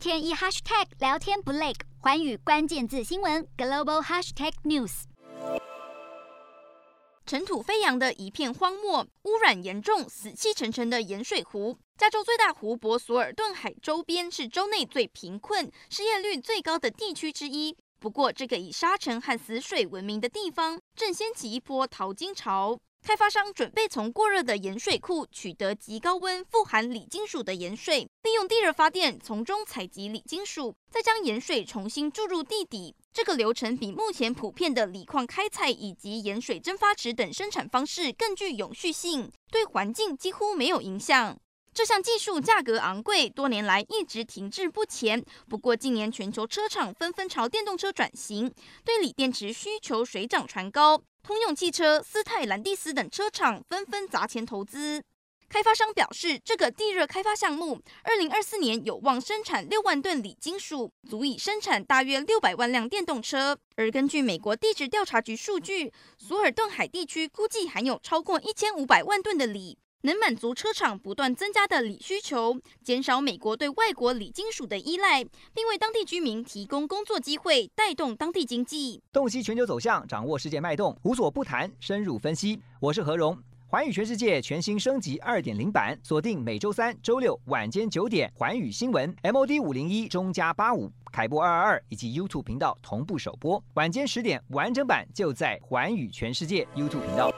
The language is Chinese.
天一 hashtag 聊天不累，寰宇关键字新闻 global hashtag news。尘土飞扬的一片荒漠，污染严重、死气沉沉的盐水湖。加州最大湖泊索尔顿海周边是州内最贫困、失业率最高的地区之一。不过，这个以沙尘和死水闻名的地方，正掀起一波淘金潮。开发商准备从过热的盐水库取得极高温、富含锂金属的盐水，利用地热发电，从中采集锂金属，再将盐水重新注入地底。这个流程比目前普遍的锂矿开采以及盐水蒸发池等生产方式更具永续性，对环境几乎没有影响。这项技术价格昂贵，多年来一直停滞不前。不过近年全球车厂纷纷朝电动车转型，对锂电池需求水涨船高。通用汽车、斯泰兰蒂斯等车厂纷纷砸钱投资。开发商表示，这个地热开发项目，二零二四年有望生产六万吨锂金属，足以生产大约六百万辆电动车。而根据美国地质调查局数据，索尔顿海地区估计含有超过一千五百万吨的锂。能满足车厂不断增加的锂需求，减少美国对外国锂金属的依赖，并为当地居民提供工作机会，带动当地经济。洞悉全球走向，掌握世界脉动，无所不谈，深入分析。我是何荣，环宇全世界全新升级二点零版，锁定每周三、周六晚间九点，环宇新闻 MOD 五零一中加八五凯播二二二以及 YouTube 频道同步首播，晚间十点完整版就在环宇全世界 YouTube 频道。